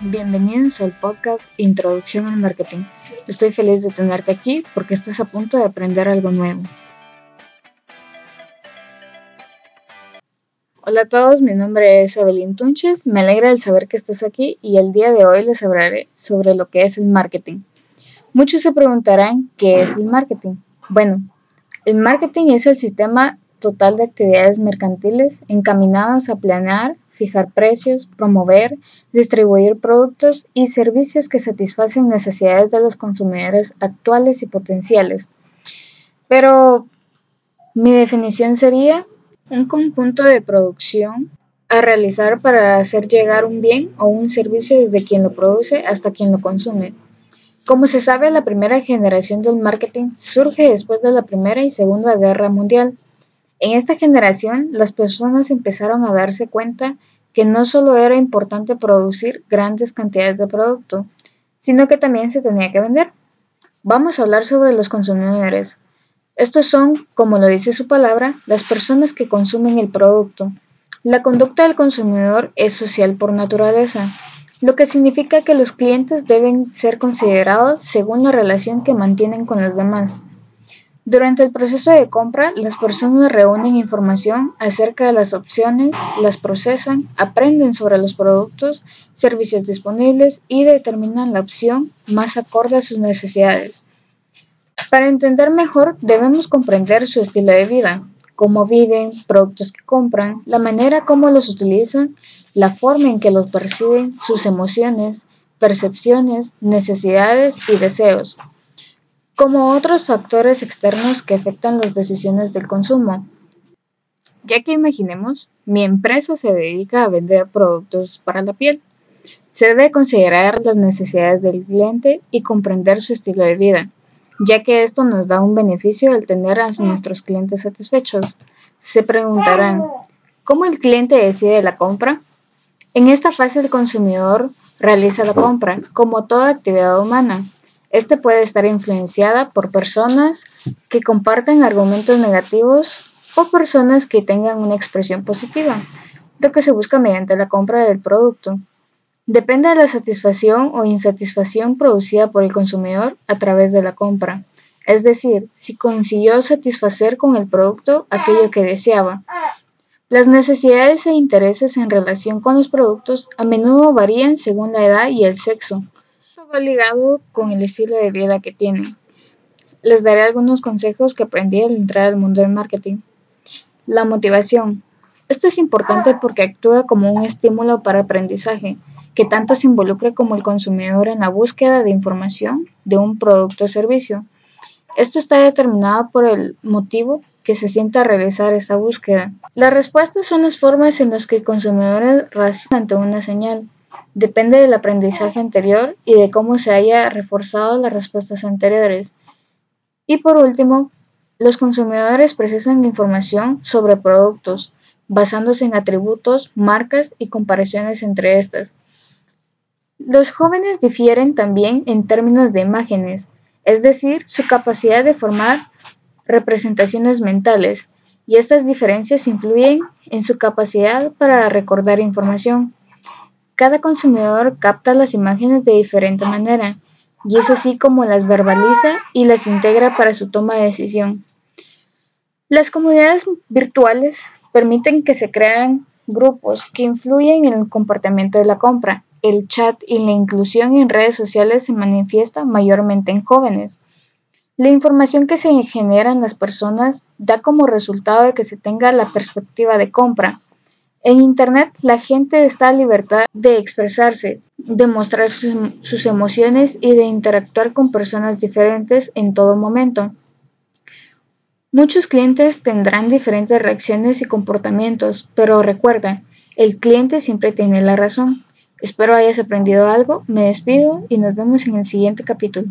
Bienvenidos al podcast Introducción al Marketing. Estoy feliz de tenerte aquí porque estás a punto de aprender algo nuevo. Hola a todos, mi nombre es Evelyn Tunches. Me alegra el saber que estás aquí y el día de hoy les hablaré sobre lo que es el marketing. Muchos se preguntarán qué es el marketing. Bueno, el marketing es el sistema total de actividades mercantiles encaminados a planear, fijar precios, promover, distribuir productos y servicios que satisfacen necesidades de los consumidores actuales y potenciales. Pero mi definición sería un conjunto de producción a realizar para hacer llegar un bien o un servicio desde quien lo produce hasta quien lo consume. Como se sabe, la primera generación del marketing surge después de la Primera y Segunda Guerra Mundial en esta generación, las personas empezaron a darse cuenta que no solo era importante producir grandes cantidades de producto, sino que también se tenía que vender. Vamos a hablar sobre los consumidores. Estos son, como lo dice su palabra, las personas que consumen el producto. La conducta del consumidor es social por naturaleza, lo que significa que los clientes deben ser considerados según la relación que mantienen con los demás. Durante el proceso de compra, las personas reúnen información acerca de las opciones, las procesan, aprenden sobre los productos, servicios disponibles y determinan la opción más acorde a sus necesidades. Para entender mejor, debemos comprender su estilo de vida, cómo viven, productos que compran, la manera como los utilizan, la forma en que los perciben, sus emociones, percepciones, necesidades y deseos como otros factores externos que afectan las decisiones del consumo. Ya que imaginemos, mi empresa se dedica a vender productos para la piel. Se debe considerar las necesidades del cliente y comprender su estilo de vida, ya que esto nos da un beneficio al tener a nuestros clientes satisfechos. Se preguntarán, ¿cómo el cliente decide la compra? En esta fase el consumidor realiza la compra, como toda actividad humana, este puede estar influenciada por personas que comparten argumentos negativos o personas que tengan una expresión positiva, lo que se busca mediante la compra del producto. Depende de la satisfacción o insatisfacción producida por el consumidor a través de la compra, es decir, si consiguió satisfacer con el producto aquello que deseaba. Las necesidades e intereses en relación con los productos a menudo varían según la edad y el sexo va ligado con el estilo de vida que tienen. Les daré algunos consejos que aprendí al entrar al mundo del marketing. La motivación. Esto es importante porque actúa como un estímulo para aprendizaje, que tanto se involucre como el consumidor en la búsqueda de información de un producto o servicio. Esto está determinado por el motivo que se sienta a realizar esa búsqueda. Las respuestas son las formas en las que el consumidor reacciona ante una señal. Depende del aprendizaje anterior y de cómo se haya reforzado las respuestas anteriores. Y por último, los consumidores procesan información sobre productos, basándose en atributos, marcas y comparaciones entre estas. Los jóvenes difieren también en términos de imágenes, es decir, su capacidad de formar representaciones mentales, y estas diferencias influyen en su capacidad para recordar información. Cada consumidor capta las imágenes de diferente manera, y es así como las verbaliza y las integra para su toma de decisión. Las comunidades virtuales permiten que se crean grupos que influyen en el comportamiento de la compra. El chat y la inclusión en redes sociales se manifiesta mayormente en jóvenes. La información que se genera en las personas da como resultado de que se tenga la perspectiva de compra, en Internet la gente está en libertad de expresarse, de mostrar sus, emociones y de interactuar con personas diferentes en todo momento. Muchos clientes tendrán diferentes reacciones y comportamientos, pero recuerda, el cliente siempre tiene la razón. Espero hayas aprendido algo, me despido y nos vemos en el siguiente capítulo.